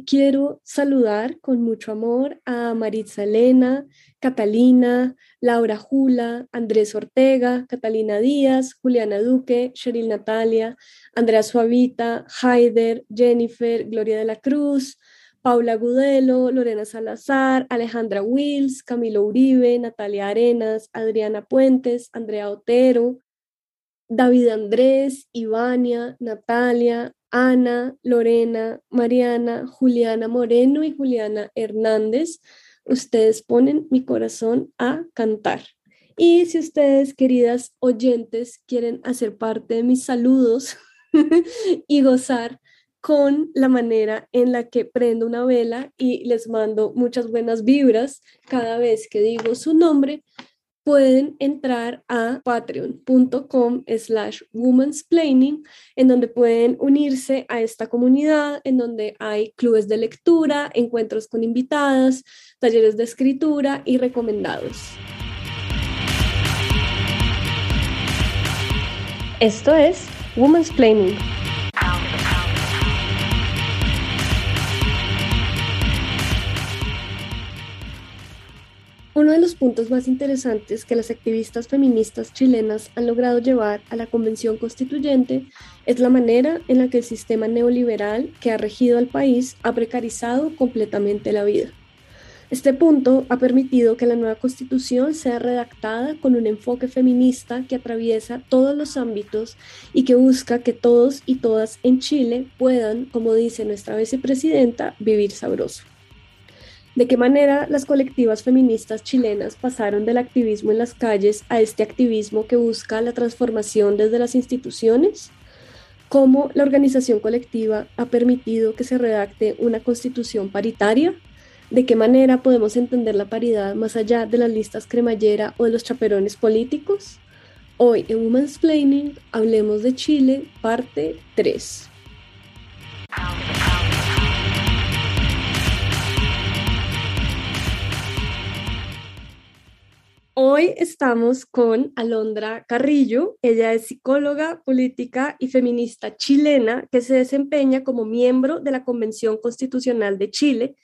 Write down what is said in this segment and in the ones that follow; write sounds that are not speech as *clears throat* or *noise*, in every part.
Quiero saludar con mucho amor a Maritza Elena, Catalina, Laura Jula, Andrés Ortega, Catalina Díaz, Juliana Duque, Cheryl Natalia, Andrea Suavita, Haider, Jennifer, Gloria de la Cruz, Paula Gudelo, Lorena Salazar, Alejandra Wills, Camilo Uribe, Natalia Arenas, Adriana Puentes, Andrea Otero, David Andrés, Ivania, Natalia, Ana, Lorena, Mariana, Juliana Moreno y Juliana Hernández. Ustedes ponen mi corazón a cantar. Y si ustedes, queridas oyentes, quieren hacer parte de mis saludos *laughs* y gozar con la manera en la que prendo una vela y les mando muchas buenas vibras cada vez que digo su nombre, pueden entrar a patreon.com slash womansplaining, en donde pueden unirse a esta comunidad, en donde hay clubes de lectura, encuentros con invitadas, talleres de escritura y recomendados. Esto es Womansplaining. Uno de los puntos más interesantes que las activistas feministas chilenas han logrado llevar a la Convención Constituyente es la manera en la que el sistema neoliberal que ha regido al país ha precarizado completamente la vida. Este punto ha permitido que la nueva constitución sea redactada con un enfoque feminista que atraviesa todos los ámbitos y que busca que todos y todas en Chile puedan, como dice nuestra vicepresidenta, vivir sabroso de qué manera las colectivas feministas chilenas pasaron del activismo en las calles a este activismo que busca la transformación desde las instituciones, cómo la organización colectiva ha permitido que se redacte una constitución paritaria, de qué manera podemos entender la paridad más allá de las listas cremallera o de los chaperones políticos. Hoy en Women's Planning hablemos de Chile, parte 3. Hoy estamos con Alondra Carrillo. Ella es psicóloga, política y feminista chilena que se desempeña como miembro de la Convención Constitucional de Chile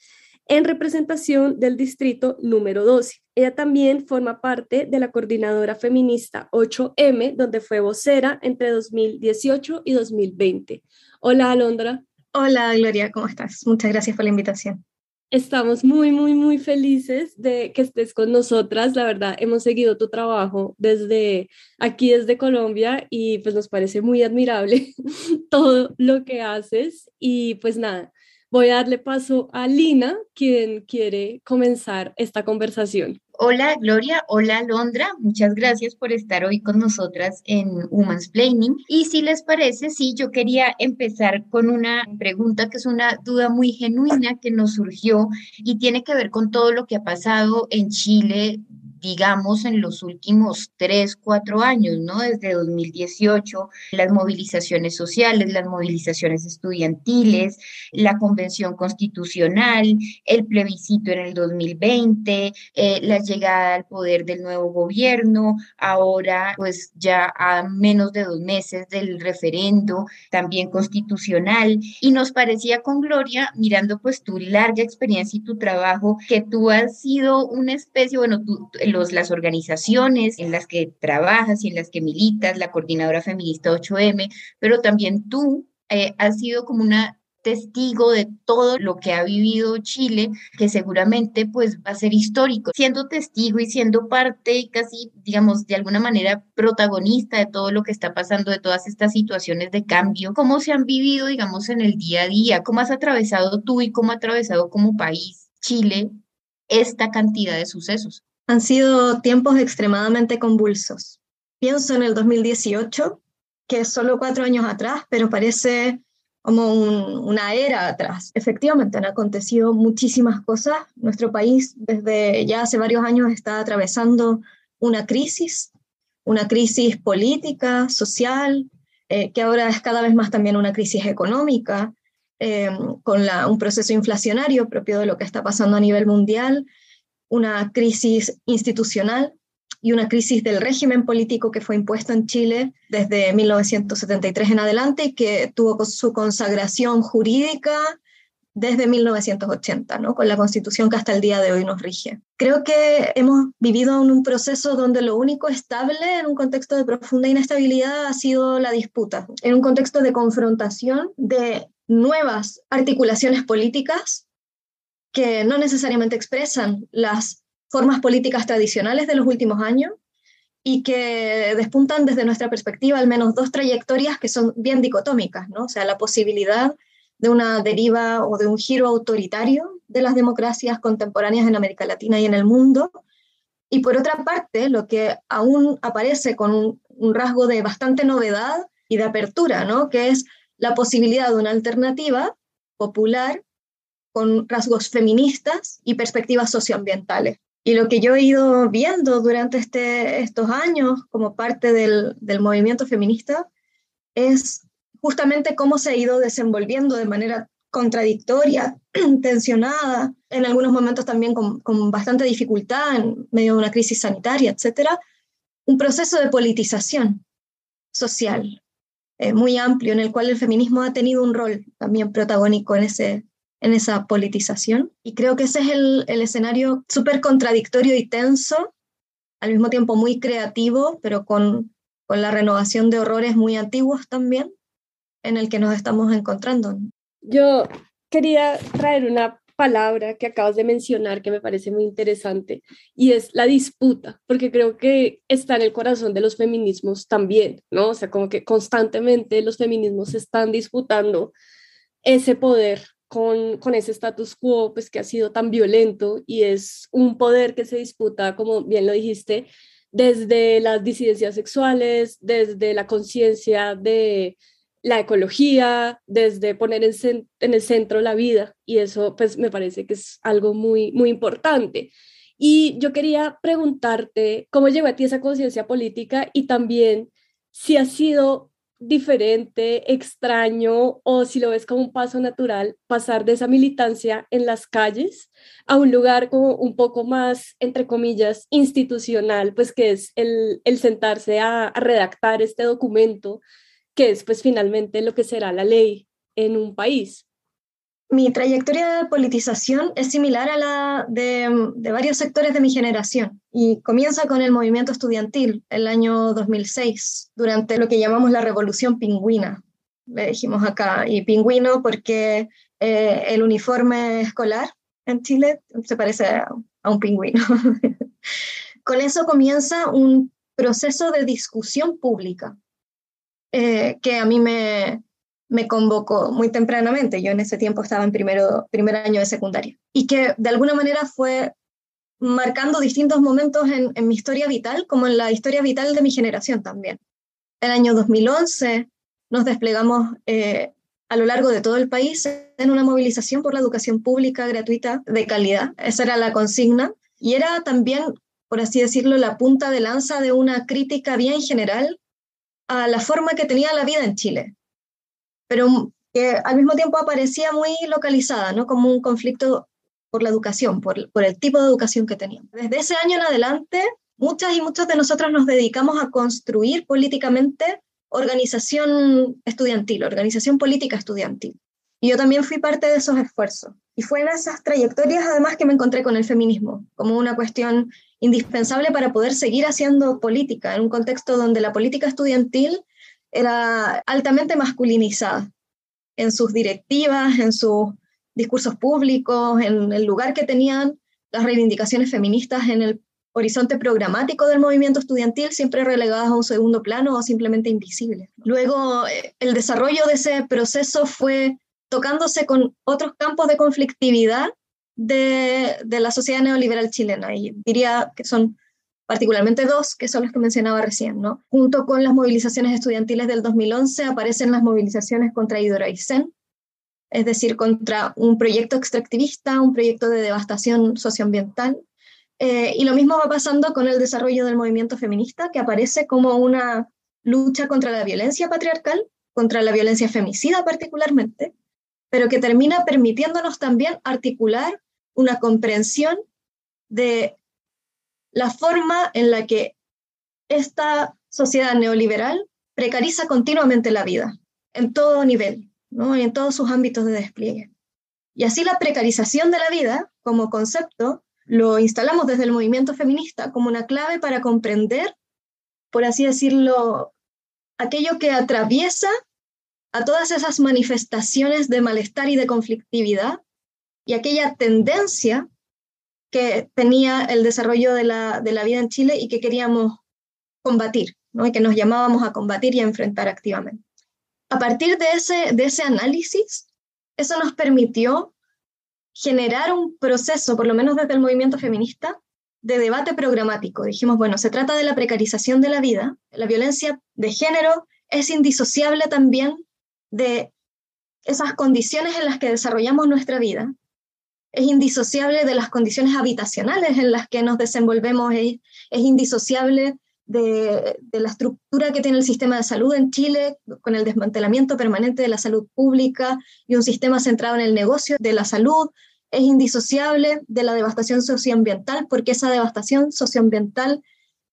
en representación del distrito número 12. Ella también forma parte de la coordinadora feminista 8M, donde fue vocera entre 2018 y 2020. Hola, Alondra. Hola, Gloria, ¿cómo estás? Muchas gracias por la invitación. Estamos muy, muy, muy felices de que estés con nosotras. La verdad, hemos seguido tu trabajo desde aquí, desde Colombia, y pues nos parece muy admirable *laughs* todo lo que haces. Y pues nada, voy a darle paso a Lina, quien quiere comenzar esta conversación. Hola Gloria, hola Londra, muchas gracias por estar hoy con nosotras en Woman's Planning. Y si les parece, sí, yo quería empezar con una pregunta que es una duda muy genuina que nos surgió y tiene que ver con todo lo que ha pasado en Chile digamos, en los últimos tres, cuatro años, ¿no? Desde 2018, las movilizaciones sociales, las movilizaciones estudiantiles, la convención constitucional, el plebiscito en el 2020, eh, la llegada al poder del nuevo gobierno, ahora pues ya a menos de dos meses del referendo, también constitucional, y nos parecía con Gloria, mirando pues tu larga experiencia y tu trabajo, que tú has sido una especie, bueno, tú, las organizaciones en las que trabajas y en las que militas, la coordinadora feminista 8M, pero también tú eh, has sido como una testigo de todo lo que ha vivido Chile, que seguramente pues va a ser histórico, siendo testigo y siendo parte casi, digamos, de alguna manera protagonista de todo lo que está pasando, de todas estas situaciones de cambio, cómo se han vivido, digamos, en el día a día, cómo has atravesado tú y cómo ha atravesado como país Chile esta cantidad de sucesos. Han sido tiempos extremadamente convulsos. Pienso en el 2018, que es solo cuatro años atrás, pero parece como una era atrás. Efectivamente, han acontecido muchísimas cosas. Nuestro país desde ya hace varios años está atravesando una crisis, una crisis política, social, eh, que ahora es cada vez más también una crisis económica, eh, con un proceso inflacionario propio de lo que está pasando a nivel mundial una crisis institucional y una crisis del régimen político que fue impuesto en Chile desde 1973 en adelante y que tuvo su consagración jurídica desde 1980, ¿no? con la constitución que hasta el día de hoy nos rige. Creo que hemos vivido en un proceso donde lo único estable en un contexto de profunda inestabilidad ha sido la disputa, en un contexto de confrontación de nuevas articulaciones políticas que no necesariamente expresan las formas políticas tradicionales de los últimos años y que despuntan desde nuestra perspectiva al menos dos trayectorias que son bien dicotómicas, ¿no? O sea, la posibilidad de una deriva o de un giro autoritario de las democracias contemporáneas en América Latina y en el mundo. Y por otra parte, lo que aún aparece con un, rasgo de bastante novedad y de apertura, ¿no? que es la posibilidad de una alternativa popular con rasgos feministas y perspectivas socioambientales. Y lo que yo he ido viendo durante este, estos años como parte del, del movimiento feminista es justamente cómo se ha ido desenvolviendo de manera contradictoria, *clears throat* tensionada, en algunos momentos también con, con, bastante dificultad en medio de una crisis sanitaria, etcétera, un proceso de politización social eh, muy amplio en el cual el feminismo ha tenido un rol también protagónico en, ese, en esa politización. Y creo que ese es el, el escenario súper contradictorio y tenso, al mismo tiempo muy creativo, pero con, con la renovación de horrores muy antiguos también, en el que nos estamos encontrando. Yo quería traer una palabra que acabas de mencionar que me parece muy interesante y es la disputa, porque creo que está en el corazón de los feminismos también, ¿no? O sea, como que constantemente los feminismos están disputando ese poder con, ese status quo, pues que ha sido tan violento y es un poder que se disputa, como bien lo dijiste, desde las disidencias sexuales, desde la conciencia de la ecología, desde poner en, el centro la vida y eso pues me parece que es algo muy, muy importante. Y yo quería preguntarte cómo llegó a ti esa conciencia política y también si ha sido diferente, extraño o si lo ves como un paso natural, pasar de esa militancia en las calles a un lugar como un poco más, entre comillas, institucional, pues que es el, sentarse a redactar este documento que es pues finalmente lo que será la ley en un país. Mi trayectoria de politización es similar a la de, varios sectores de mi generación y comienza con el movimiento estudiantil el año 2006, durante lo que llamamos la revolución pingüina, le dijimos acá, y pingüino porque eh, el uniforme escolar en Chile se parece a, un pingüino. *laughs* con eso comienza un proceso de discusión pública eh, que a mí me, me convocó muy tempranamente. Yo en ese tiempo estaba en primero, primer año de secundaria. Y que de alguna manera fue marcando distintos momentos en, mi historia vital, como en la historia vital de mi generación también. El año 2011 nos desplegamos eh, a lo largo de todo el país en una movilización por la educación pública gratuita de calidad. Esa era la consigna. Y era también, por así decirlo, la punta de lanza de una crítica bien general a la forma que tenía la vida en Chile, pero que al mismo tiempo aparecía muy localizada, ¿no? como un conflicto por la educación, por, por el tipo de educación que teníamos. Desde ese año en adelante, muchas y muchos de nosotros nos dedicamos a construir políticamente organización estudiantil, organización política estudiantil. Y yo también fui parte de esos esfuerzos. Y fue en esas trayectorias además que me encontré con el feminismo, como una cuestión indispensable para poder seguir haciendo política en un contexto donde la política estudiantil era altamente masculinizada en sus directivas, en sus discursos públicos, en el lugar que tenían las reivindicaciones feministas en el horizonte programático del movimiento estudiantil, siempre relegadas a un segundo plano o simplemente invisibles. Luego, eh, el desarrollo de ese proceso fue tocándose con otros campos de conflictividad de, la sociedad neoliberal chilena. Y diría que son particularmente dos, que son los que mencionaba recién. ¿no? Junto con las movilizaciones estudiantiles del 2011 aparecen las movilizaciones contra Hidroaicén, es decir, contra un proyecto extractivista, un proyecto de devastación socioambiental. Eh, y lo mismo va pasando con el desarrollo del movimiento feminista, que aparece como una lucha contra la violencia patriarcal, contra la violencia femicida particularmente, pero que termina permitiéndonos también articular una comprensión de la forma en la que esta sociedad neoliberal precariza continuamente la vida, en todo nivel, ¿no? en todos sus ámbitos de despliegue. Y así la precarización de la vida como concepto lo instalamos desde el movimiento feminista como una clave para comprender, por así decirlo, aquello que atraviesa a todas esas manifestaciones de malestar y de conflictividad y aquella tendencia que tenía el desarrollo de la, de la vida en Chile y que queríamos combatir, ¿no? y que nos llamábamos a combatir y a enfrentar activamente. A partir de ese, de ese análisis, eso nos permitió generar un proceso, por lo menos desde el movimiento feminista, de debate programático. Dijimos, bueno, se trata de la precarización de la vida, la violencia de género es indisociable también de esas condiciones en las que desarrollamos nuestra vida, es indisociable de las condiciones habitacionales en las que nos desenvolvemos, es, indisociable de, de, la estructura que tiene el sistema de salud en Chile, con el desmantelamiento permanente de la salud pública y un sistema centrado en el negocio de la salud, es indisociable de la devastación socioambiental, porque esa devastación socioambiental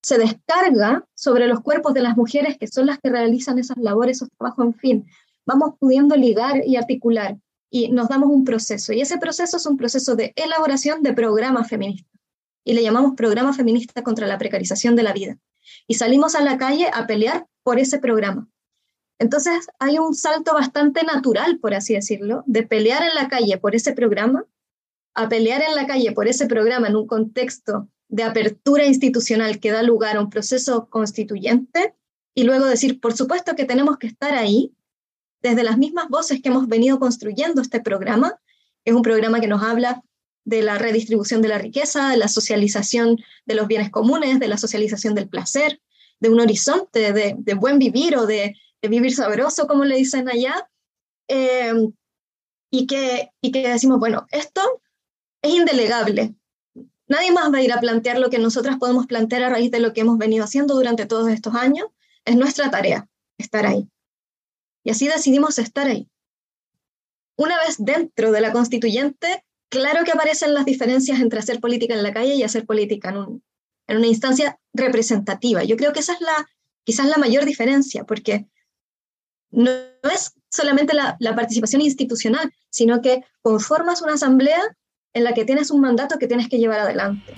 se descarga sobre los cuerpos de las mujeres que son las que realizan esas labores, esos trabajos, en fin. Vamos pudiendo ligar y articular y nos damos un proceso. Y ese proceso es un proceso de elaboración de programas feministas. Y le llamamos programa feminista contra la precarización de la vida. Y salimos a la calle a pelear por ese programa. Entonces hay un salto bastante natural, por así decirlo, de pelear en la calle por ese programa a pelear en la calle por ese programa en un contexto de apertura institucional que da lugar a un proceso constituyente y luego decir, por supuesto que tenemos que estar ahí desde las mismas voces que hemos venido construyendo este programa. Es un programa que nos habla de la redistribución de la riqueza, de la socialización de los bienes comunes, de la socialización del placer, de un horizonte de, buen vivir o de, vivir sabroso, como le dicen allá, eh, y, que, y que decimos, bueno, esto es indelegable. Nadie más va a ir a plantear lo que nosotras podemos plantear a raíz de lo que hemos venido haciendo durante todos estos años. Es nuestra tarea estar ahí. Y así decidimos estar ahí. Una vez dentro de la constituyente, claro que aparecen las diferencias entre hacer política en la calle y hacer política en, en una instancia representativa. Yo creo que esa es la, quizás la mayor diferencia, porque no, es solamente la, la participación institucional, sino que conformas una asamblea en la que tienes un mandato que tienes que llevar adelante.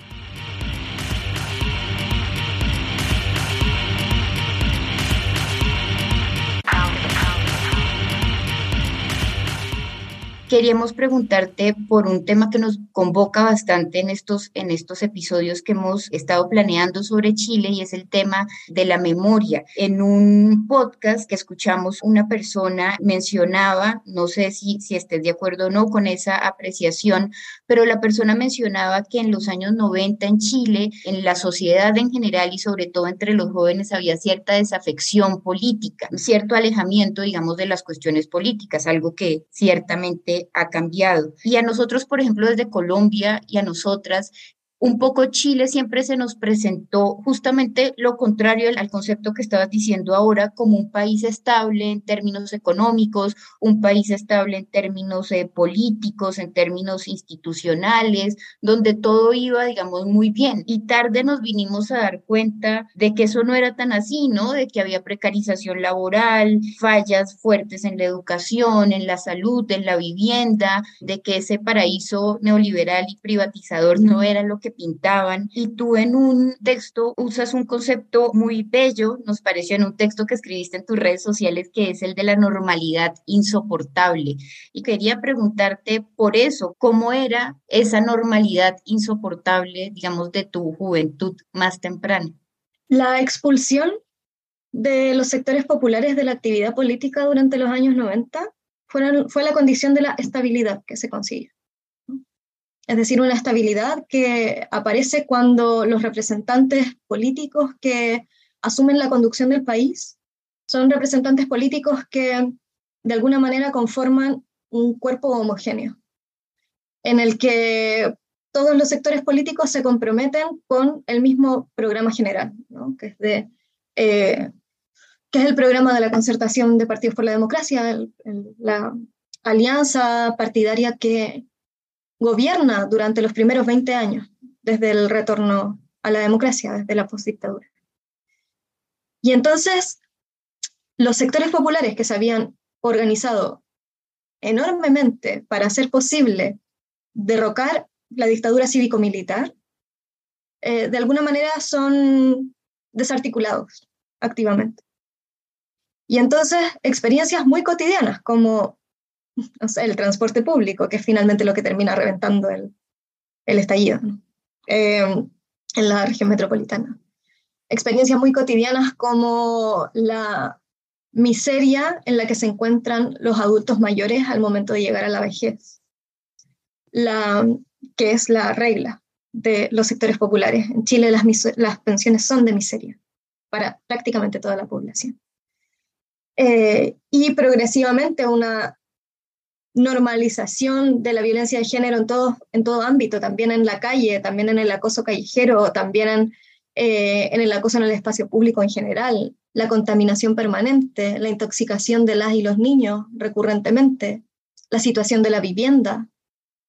Queríamos preguntarte por un tema que nos convoca bastante en estos, en estos episodios que hemos estado planeando sobre Chile y es el tema de la memoria. En un podcast que escuchamos, una persona mencionaba, no sé si, si estés de acuerdo o no con esa apreciación, pero la persona mencionaba que en los años 90 en Chile, en la sociedad en general y sobre todo entre los jóvenes había cierta desafección política, cierto alejamiento, digamos, de las cuestiones políticas, algo que ciertamente ha cambiado. Y a nosotros, por ejemplo, desde Colombia y a nosotras, un poco Chile siempre se nos presentó justamente lo contrario al concepto que estabas diciendo ahora, como un país estable en términos económicos, un país estable en términos eh, políticos, en términos institucionales, donde todo iba, digamos, muy bien. Y tarde nos vinimos a dar cuenta de que eso no era tan así, ¿no? De que había precarización laboral, fallas fuertes en la educación, en la salud, en la vivienda, de que ese paraíso neoliberal y privatizador no era lo que pintaban y tú en un texto usas un concepto muy bello, nos pareció en un texto que escribiste en tus redes sociales, que es el de la normalidad insoportable. Y quería preguntarte por eso, ¿cómo era esa normalidad insoportable, digamos, de tu juventud más temprana? La expulsión de los sectores populares de la actividad política durante los años 90 fue la condición de la estabilidad que se consiguió es decir, una estabilidad que aparece cuando los representantes políticos que asumen la conducción del país son representantes políticos que de alguna manera conforman un cuerpo homogéneo, en el que todos los sectores políticos se comprometen con el mismo programa general, que, es de, eh, que es el programa de la concertación de partidos por la democracia, la alianza partidaria que, gobierna durante los primeros 20 años, desde el retorno a la democracia, desde la postdictadura. Y entonces, los sectores populares que se habían organizado enormemente para hacer posible derrocar la dictadura cívico-militar, eh, de alguna manera son desarticulados activamente. Y entonces experiencias muy cotidianas como *laughs* el transporte público, que es finalmente lo que termina reventando el, el estallido eh, en la región metropolitana. Experiencias muy cotidianas como la miseria en la que se encuentran los adultos mayores al momento de llegar a la vejez, la, que es la regla de los sectores populares. En Chile las, las pensiones son de miseria para prácticamente toda la población. Eh, y progresivamente una normalización de la violencia de género en todo, en todo ámbito, también en la calle, también en el acoso callejero, también en, eh, en el acoso en el espacio público en general, la contaminación permanente, la intoxicación de las y los niños recurrentemente, la situación de la vivienda,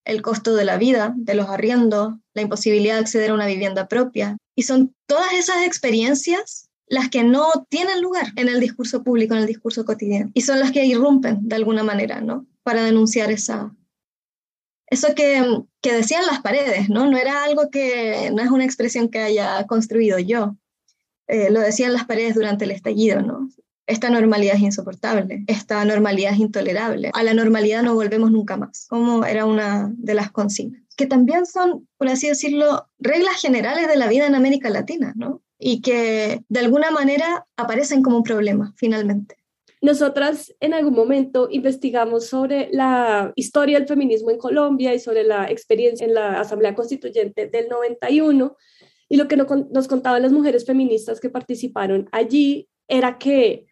el costo de la vida, de los arriendos, la imposibilidad de acceder a una vivienda propia. Y son todas esas experiencias las que no tienen lugar en el discurso público, en el discurso cotidiano, y son las que irrumpen de alguna manera, ¿no? Para denunciar esa, eso que, que, decían las paredes, ¿no? No era algo que, no es una expresión que haya construido yo, eh, lo decían las paredes durante el estallido, ¿no? Esta normalidad es insoportable, esta normalidad es intolerable, a la normalidad no volvemos nunca más, como era una de las consignas, que también son, por así decirlo, reglas generales de la vida en América Latina, ¿no? Y que de alguna manera aparecen como un problema, finalmente. Nosotras en algún momento investigamos sobre la historia del feminismo en Colombia y sobre la experiencia en la Asamblea Constituyente del 91 y lo que nos contaban las mujeres feministas que participaron allí era que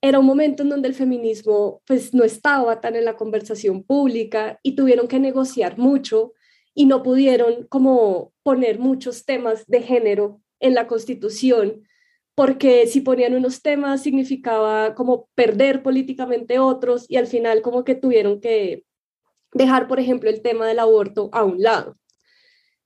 era un momento en donde el feminismo pues no estaba tan en la conversación pública y tuvieron que negociar mucho y no pudieron como poner muchos temas de género en la constitución porque si ponían unos temas significaba como perder políticamente otros y al final como que tuvieron que dejar, por ejemplo, el tema del aborto a un lado.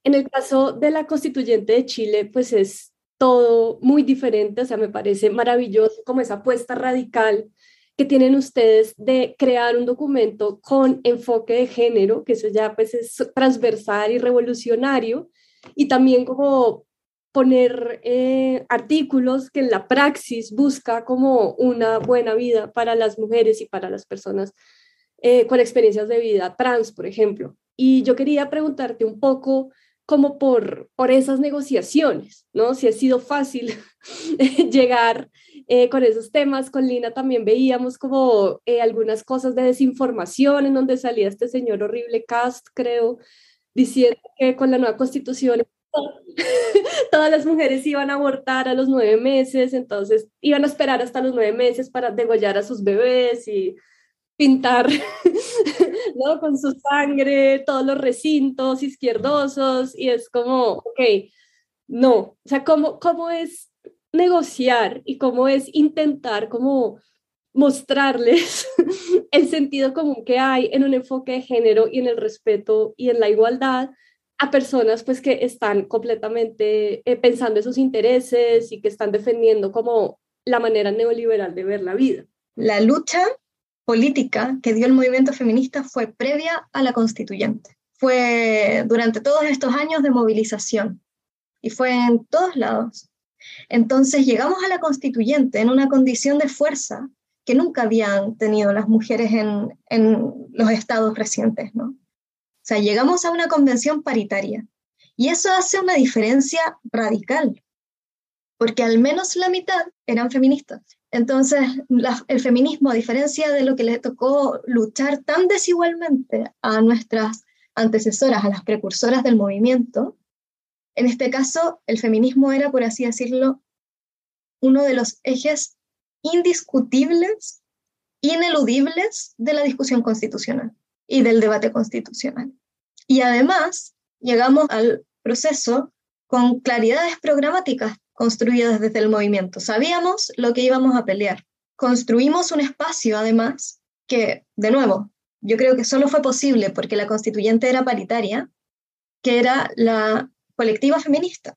En el caso de la constituyente de Chile, pues es todo muy diferente, o sea, me parece maravilloso como esa apuesta radical que tienen ustedes de crear un documento con enfoque de género, que eso ya pues es transversal y revolucionario, y también como poner eh, artículos que en la praxis busca como una buena vida para las mujeres y para las personas eh, con experiencias de vida trans, por ejemplo. Y yo quería preguntarte un poco como por, por esas negociaciones, ¿no? Si ha sido fácil *laughs* llegar eh, con esos temas. Con Lina también veíamos como eh, algunas cosas de desinformación en donde salía este señor horrible Cast, creo, diciendo que con la nueva constitución *laughs* todas las mujeres iban a abortar a los nueve meses, entonces iban a esperar hasta los nueve meses para degollar a sus bebés y pintar *laughs* ¿no? con su sangre todos los recintos izquierdosos y es como, ok, no, o sea, ¿cómo, cómo es negociar y cómo es intentar como mostrarles *laughs* el sentido común que hay en un enfoque de género y en el respeto y en la igualdad a personas pues que están completamente eh, pensando en sus intereses y que están defendiendo como la manera neoliberal de ver la vida. La lucha política que dio el movimiento feminista fue previa a la constituyente. Fue durante todos estos años de movilización y fue en todos lados. Entonces llegamos a la constituyente en una condición de fuerza que nunca habían tenido las mujeres en, en los estados recientes, ¿no? Sea, llegamos a una convención paritaria y eso hace una diferencia radical, porque al menos la mitad eran feministas. Entonces, el feminismo, a diferencia de lo que le tocó luchar tan desigualmente a nuestras antecesoras, a las precursoras del movimiento, en este caso, el feminismo era, por así decirlo, uno de los ejes indiscutibles, ineludibles de la discusión constitucional y del debate constitucional. Y además, llegamos al proceso con claridades programáticas construidas desde el movimiento. Sabíamos lo que íbamos a pelear. Construimos un espacio, además, que, de nuevo, yo creo que solo fue posible porque la constituyente era paritaria, que era la colectiva feminista,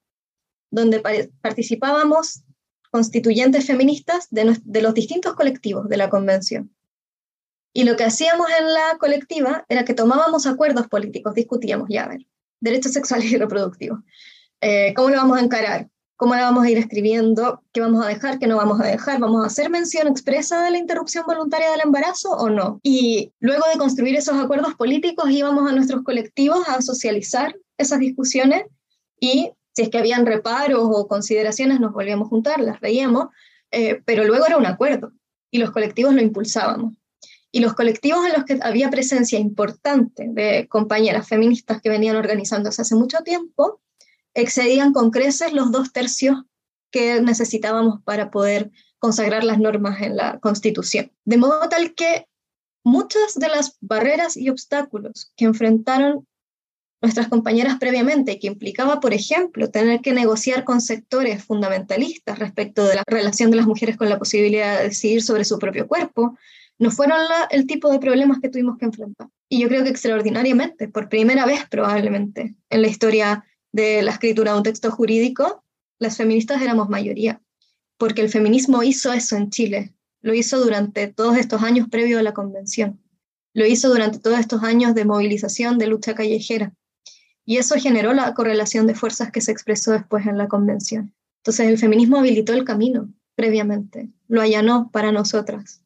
donde participábamos constituyentes feministas de, de los distintos colectivos de la convención. Y lo que hacíamos en la colectiva era que tomábamos acuerdos políticos, discutíamos, ya a ver, derechos sexuales y reproductivos. Eh, ¿Cómo lo vamos a encarar? ¿Cómo lo vamos a ir escribiendo? ¿Qué vamos a dejar? ¿Qué no vamos a dejar? ¿Vamos a hacer mención expresa de la interrupción voluntaria del embarazo o no? Y luego de construir esos acuerdos políticos íbamos a nuestros colectivos a socializar esas discusiones y si es que habían reparos o consideraciones nos volvíamos a juntar, las veíamos, eh, pero luego era un acuerdo y los colectivos lo impulsábamos. Y los colectivos en los que había presencia importante de compañeras feministas que venían organizándose hace mucho tiempo, excedían con creces los dos tercios que necesitábamos para poder consagrar las normas en la Constitución. De modo tal que muchas de las barreras y obstáculos que enfrentaron nuestras compañeras previamente, que implicaba, por ejemplo, tener que negociar con sectores fundamentalistas respecto de la relación de las mujeres con la posibilidad de decidir sobre su propio cuerpo, no fueron el tipo de problemas que tuvimos que enfrentar. Y yo creo que extraordinariamente, por primera vez probablemente en la historia de la escritura de un texto jurídico, las feministas éramos mayoría, porque el feminismo hizo eso en Chile, lo hizo durante todos estos años previo a la convención, lo hizo durante todos estos años de movilización, de lucha callejera. Y eso generó la correlación de fuerzas que se expresó después en la convención. Entonces el feminismo habilitó el camino previamente, lo allanó para nosotras,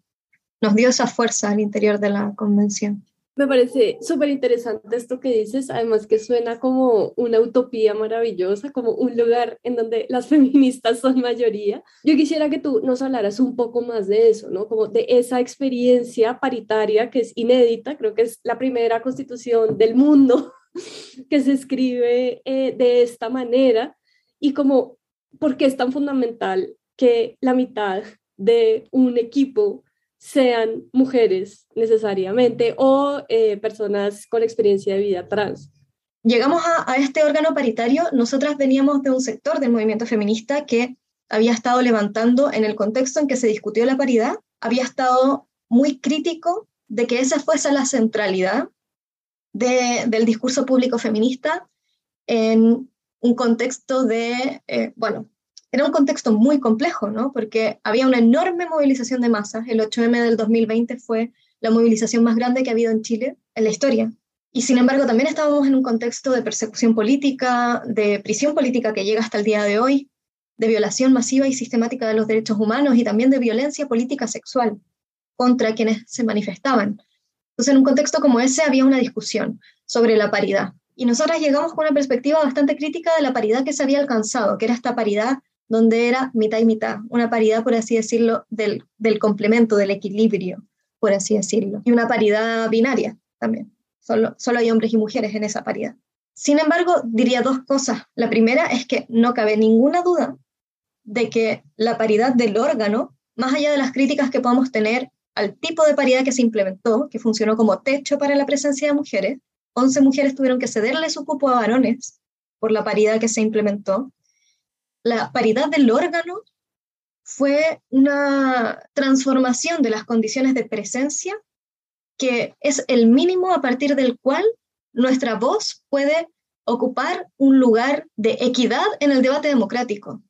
nos dio esa fuerza al interior de la convención. Me parece súper interesante esto que dices, además que suena como una utopía maravillosa, como un lugar en donde las *laughs* feministas son mayoría. Yo quisiera que tú nos hablaras un poco más de eso, ¿no? Como de esa experiencia paritaria que es inédita, creo que es la primera constitución del mundo *laughs* que se escribe eh, de esta manera y como por qué es tan fundamental que la mitad de un equipo sean mujeres necesariamente o eh, personas con experiencia de vida trans. Llegamos a, este órgano paritario, nosotras veníamos de un sector del movimiento feminista que había estado levantando en el contexto en que se discutió la paridad, había estado muy crítico de que esa fuese la centralidad del discurso público feminista en un contexto de, eh, bueno, era un contexto muy complejo, ¿no? Porque había una enorme movilización de masas. El 8M del 2020 fue la movilización más grande que ha habido en Chile en la historia. Y sin embargo, también estábamos en un contexto de persecución política, de prisión política que llega hasta el día de hoy, de violación masiva y sistemática de los derechos humanos y también de violencia política sexual contra quienes se manifestaban. Entonces, en un contexto como ese había una discusión sobre la paridad. Y nosotras llegamos con una perspectiva bastante crítica de la paridad que se había alcanzado, que era esta paridad donde era mitad y mitad, una paridad, por así decirlo, del, del complemento, del equilibrio, por así decirlo. Y una paridad binaria también. Solo, solo hay hombres y mujeres en esa paridad. Sin embargo, diría dos cosas. La primera es que no cabe ninguna duda de que la paridad del órgano, más allá de las críticas que podamos tener al tipo de paridad que se implementó, que funcionó como techo para la presencia de mujeres. 11 mujeres tuvieron que cederle su cupo a varones por la paridad que se implementó. La paridad del órgano fue una transformación de las condiciones de presencia que es el mínimo a partir del cual nuestra voz puede ocupar un lugar de equidad en el debate democrático.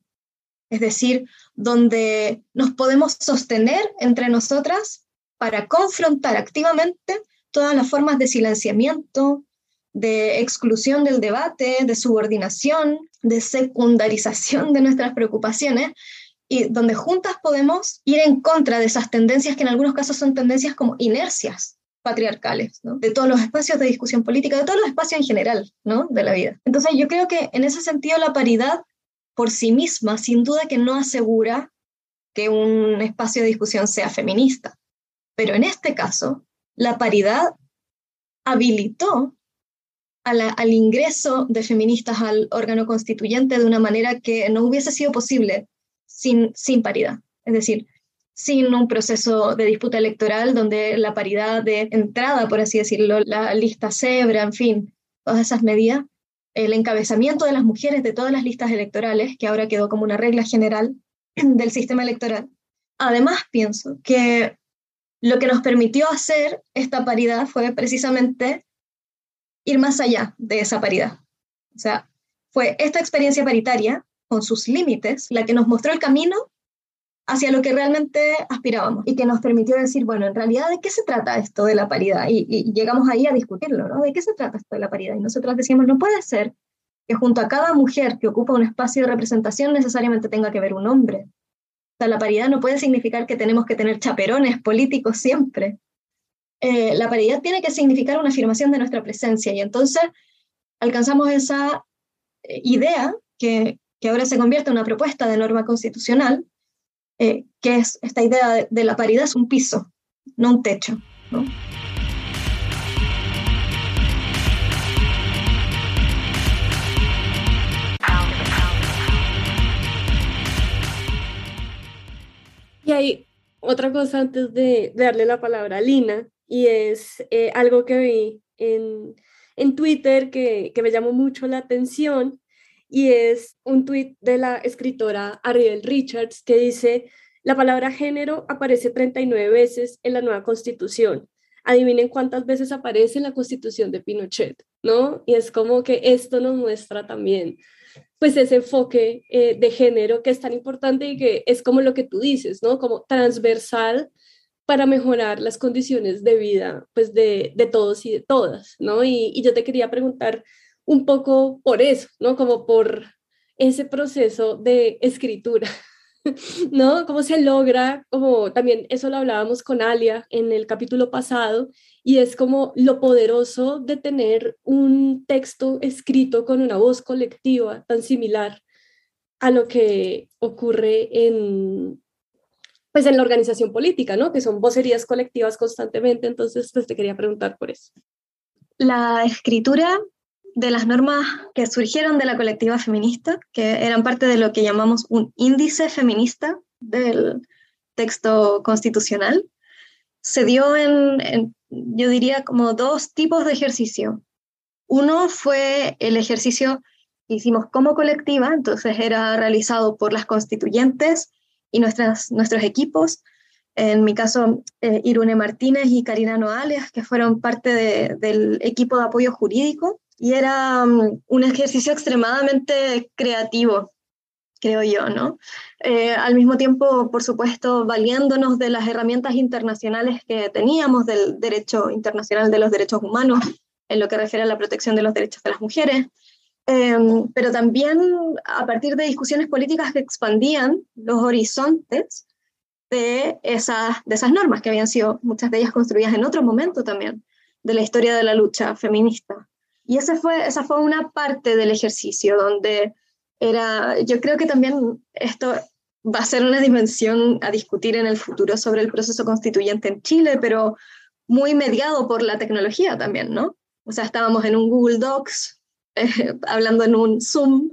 Es decir, donde nos podemos sostener entre nosotras para confrontar activamente todas las formas de silenciamiento, de exclusión del debate, de subordinación, de secundarización de nuestras preocupaciones, y donde juntas podemos ir en contra de esas tendencias que en algunos casos son tendencias como inercias patriarcales, de todos los espacios de discusión política, de todos los espacios en general ¿no? de la vida. Entonces yo creo que en ese sentido la paridad por sí misma, sin duda que no asegura que un espacio de discusión sea feminista. Pero en este caso, la paridad habilitó al ingreso de feministas al órgano constituyente de una manera que no hubiese sido posible sin, sin paridad. Es decir, sin un proceso de disputa electoral donde la paridad de entrada, por así decirlo, la lista cebra, en fin, todas esas medidas el encabezamiento de las mujeres de todas las listas electorales, que ahora quedó como una regla general *clears throat* del sistema electoral. Además, pienso que lo que nos permitió hacer esta paridad fue precisamente ir más allá de esa paridad. O sea, fue esta experiencia paritaria, con sus límites, la que nos mostró el camino hacia lo que realmente aspirábamos y que nos permitió decir, bueno, en realidad, ¿de qué se trata esto de la paridad? Y, llegamos ahí a discutirlo, ¿no? ¿De qué se trata esto de la paridad? Y nosotros decíamos, no puede ser que junto a cada mujer que ocupa un espacio de representación necesariamente tenga que ver un hombre. O sea, la paridad no puede significar que tenemos que tener chaperones políticos siempre. Eh, la paridad tiene que significar una afirmación de nuestra presencia y entonces alcanzamos esa eh, idea que, que ahora se convierte en una propuesta de norma constitucional eh, que es esta idea de, la paridad es un piso, no un techo. Y hay otra cosa antes de, darle la palabra a Lina, y es eh, algo que vi en, en Twitter que, que, me llamó mucho la atención, y es un tuit de la escritora Ariel Richards que dice, la palabra género aparece 39 veces en la nueva constitución. Adivinen cuántas veces aparece en la constitución de Pinochet, ¿no? Y es como que esto nos muestra también pues ese enfoque eh, de género que es tan importante y que es como lo que tú dices, ¿no? Como transversal para mejorar las condiciones de vida, pues de, de todos y de todas, ¿no? Y, y yo te quería preguntar, un poco por eso, ¿no? Como por ese proceso de escritura, *laughs* ¿no? Cómo se logra, como también eso lo hablábamos con Alia en el capítulo pasado, y es como lo poderoso de tener un texto escrito con una voz colectiva tan similar a lo que ocurre en pues en la organización política, ¿no? Que son vocerías colectivas constantemente, entonces pues te quería preguntar por eso. La escritura de las normas que surgieron de la colectiva feminista, que eran parte de lo que llamamos un índice feminista del texto constitucional, se dio en, yo diría, como dos tipos de ejercicio. Uno fue el ejercicio que hicimos como colectiva, entonces era realizado por las constituyentes y nuestras, nuestros equipos. En mi caso, eh, Irune Martínez y Karina Noales, que fueron parte del equipo de apoyo jurídico y era mm, un ejercicio extremadamente creativo, creo yo, ¿no? Eh, al mismo tiempo, por supuesto, valiéndonos de las herramientas internacionales que teníamos del derecho internacional de los derechos humanos en lo que refiere a la protección de los derechos de las mujeres, em, pero también a partir de discusiones políticas que expandían los horizontes de esas, de esas normas que habían sido muchas de ellas construidas en otro momento también de la historia de la lucha feminista. Y esa fue, esa fue una parte del ejercicio donde era, yo creo que también esto va a ser una dimensión a discutir en el futuro sobre el proceso constituyente en Chile, pero muy mediado por la tecnología también, ¿no? O sea, estábamos en un Google Docs, *laughs* hablando en un Zoom,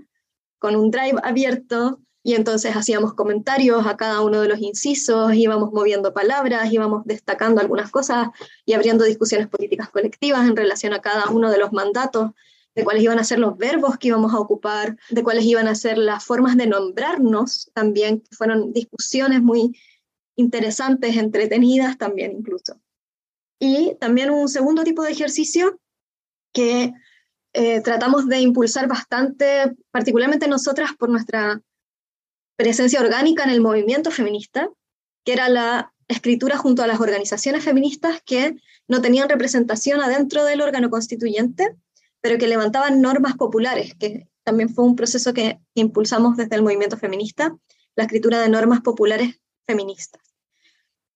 con un Drive abierto, y entonces hacíamos comentarios a cada uno de los incisos, íbamos moviendo palabras, íbamos destacando algunas cosas y abriendo discusiones políticas colectivas en relación a cada uno de los mandatos, de cuáles iban a ser los verbos que íbamos a ocupar, de cuáles iban a ser las formas de nombrarnos también, fueron discusiones muy interesantes, entretenidas también incluso. Y también un segundo tipo de ejercicio que eh, tratamos de impulsar bastante, particularmente nosotras por nuestra presencia orgánica en el movimiento feminista, que era la escritura junto a las organizaciones feministas que no tenían representación adentro del órgano constituyente, pero que levantaban normas populares, que también fue un proceso que impulsamos desde el movimiento feminista, la escritura de normas populares feministas.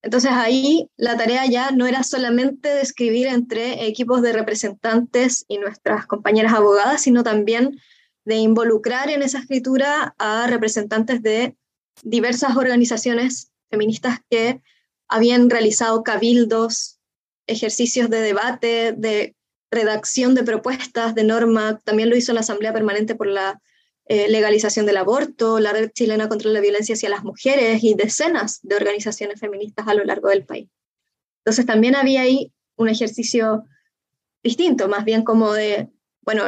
Entonces ahí la tarea ya no era solamente de escribir entre equipos de representantes y nuestras compañeras abogadas, sino también de involucrar en esa escritura a representantes de diversas organizaciones feministas que habían realizado cabildos, ejercicios de debate, de redacción de propuestas, de norma. También lo hizo la Asamblea Permanente por la eh, legalización del aborto, la Red Chilena contra la Violencia hacia las Mujeres y decenas de organizaciones feministas a lo largo del país. Entonces también había ahí un ejercicio distinto, más bien como de, bueno,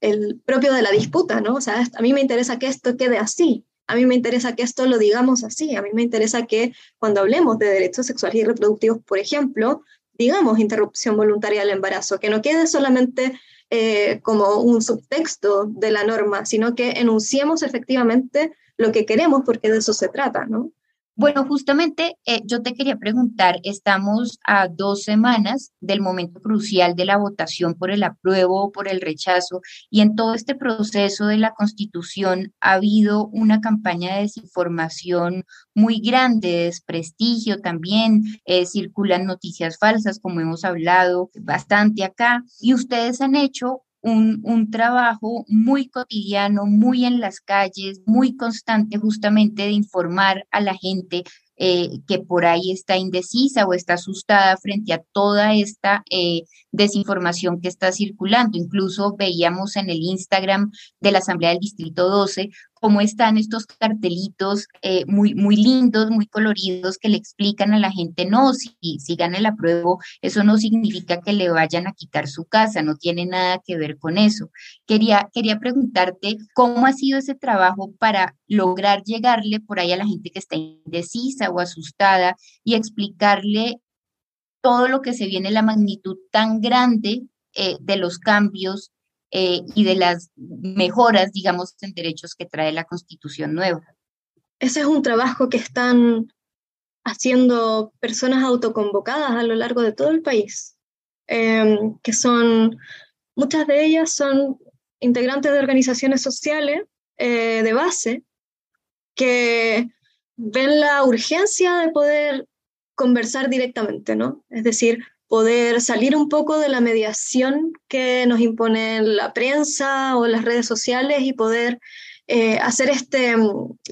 el propio de la disputa, ¿no? O sea, a mí me interesa que esto quede así, a mí me interesa que esto lo digamos así, a mí me interesa que cuando hablemos de derechos sexuales y reproductivos, por ejemplo, digamos interrupción voluntaria del embarazo, que no quede solamente eh, como un subtexto de la norma, sino que enunciemos efectivamente lo que queremos, porque de eso se trata, ¿no? Bueno, justamente eh, yo te quería preguntar, estamos a dos semanas del momento crucial de la votación por el apruebo o por el rechazo y en todo este proceso de la constitución ha habido una campaña de desinformación muy grande, de desprestigio también, eh, circulan noticias falsas como hemos hablado bastante acá y ustedes han hecho un, trabajo muy cotidiano, muy en las calles, muy constante justamente de informar a la gente eh, que por ahí está indecisa o está asustada frente a toda esta eh, desinformación que está circulando. Incluso veíamos en el Instagram de la Asamblea del Distrito 12 cómo están estos cartelitos eh, muy, muy lindos, muy coloridos que le explican a la gente, no, si, si gana el apruebo, eso no significa que le vayan a quitar su casa, no tiene nada que ver con eso. Quería, quería preguntarte cómo ha sido ese trabajo para lograr llegarle por ahí a la gente que está indecisa o asustada y explicarle todo lo que se viene, la magnitud tan grande eh, de los cambios eh, y de las mejoras, digamos, en derechos que trae la Constitución nueva. Ese es un trabajo que están haciendo personas autoconvocadas a lo largo de todo el país, em, que son, muchas de ellas son integrantes de organizaciones sociales eh, de base, que ven la urgencia de poder conversar directamente, ¿no? Es decir, poder salir un poco de la mediación que nos impone la prensa o las redes sociales y poder eh, hacer este,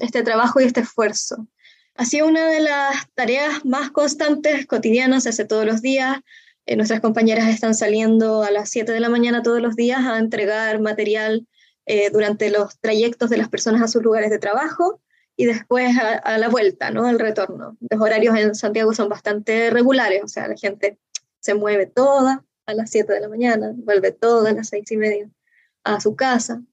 este trabajo y este esfuerzo. Ha sido una de las tareas más constantes, cotidianas, hace todos los días. Eh, nuestras compañeras están saliendo a las 7 de la mañana todos los días a entregar material eh, durante los trayectos de las personas a sus lugares de trabajo y después a, a, la vuelta, ¿no? Al retorno. Los horarios en Santiago son bastante regulares, o sea, la gente se mueve toda a las 7 de la mañana, vuelve toda a las 6 y media a su casa.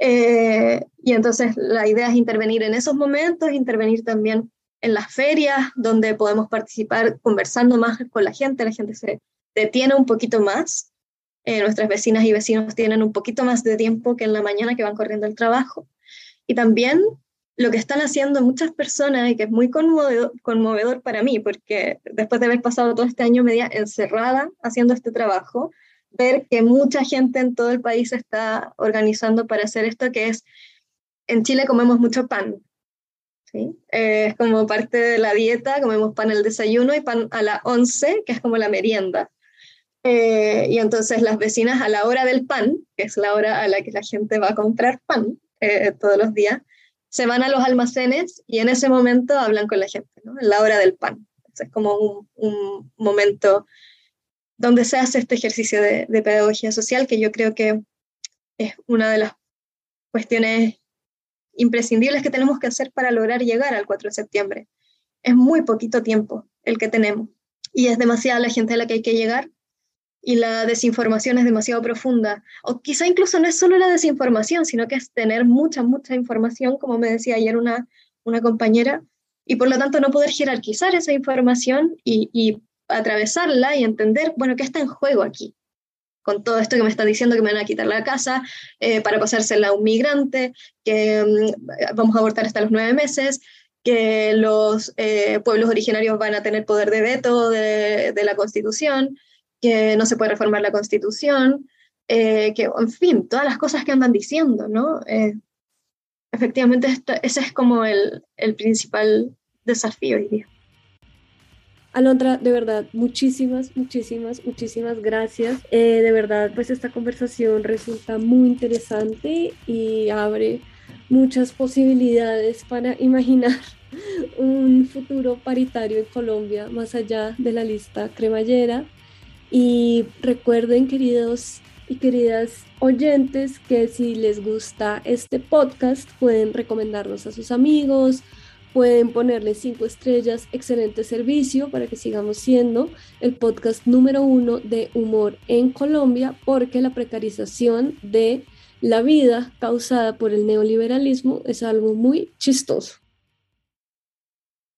Eh, y entonces la idea es intervenir en esos momentos, intervenir también en las ferias, donde podemos participar conversando más con la gente, la gente se detiene un poquito más. Eh, nuestras vecinas y vecinos tienen un poquito más de tiempo que en la mañana que van corriendo al trabajo. Y también lo que están haciendo muchas personas y que es muy conmovedor, para mí, porque después de haber pasado todo este año media encerrada haciendo este trabajo, ver que mucha gente en todo el país está organizando para hacer esto, que es, en Chile comemos mucho pan, ¿sí? Eh, es como parte de la dieta, comemos pan al desayuno y pan a la once, que es como la merienda. Eh, y entonces las vecinas a la hora del pan, que es la hora a la que la gente va a comprar pan eh, todos los días, se van a los almacenes y en ese momento hablan con la gente. En la hora del pan. es como un, momento donde se hace este ejercicio de, pedagogía social que yo creo que es una de las cuestiones imprescindibles que tenemos que hacer para lograr llegar al 4 de septiembre. Es muy poquito tiempo el que tenemos y es demasiada la gente a la que hay que llegar y la desinformación es demasiado profunda. O quizá incluso no es solo la desinformación, sino que es tener mucha, mucha información, como me decía ayer una, una compañera, y por lo tanto no poder jerarquizar esa información y, atravesarla y entender, bueno, ¿qué está en juego aquí? Con todo esto que me están diciendo que me van a quitar la casa eh, para pasársela a un migrante, que mm, vamos a abortar hasta los nueve meses, que los eh, pueblos originarios van a tener poder de veto de, de la Constitución, que no se puede reformar la constitución, eh, que, en fin, todas las cosas que andan diciendo, ¿no? Eh, efectivamente, ese es como el, el principal desafío hoy día. Alondra, de verdad, muchísimas, muchísimas, muchísimas gracias. Eh, de verdad, pues esta conversación resulta muy interesante y abre muchas posibilidades para imaginar *laughs* un futuro paritario en Colombia más allá de la lista cremallera. Y recuerden, queridos y queridas oyentes, que si les gusta este podcast, pueden recomendarnos a sus amigos, pueden ponerle cinco estrellas, excelente servicio para que sigamos siendo el podcast número uno de humor en Colombia, porque la precarización de la vida causada por el neoliberalismo es algo muy chistoso.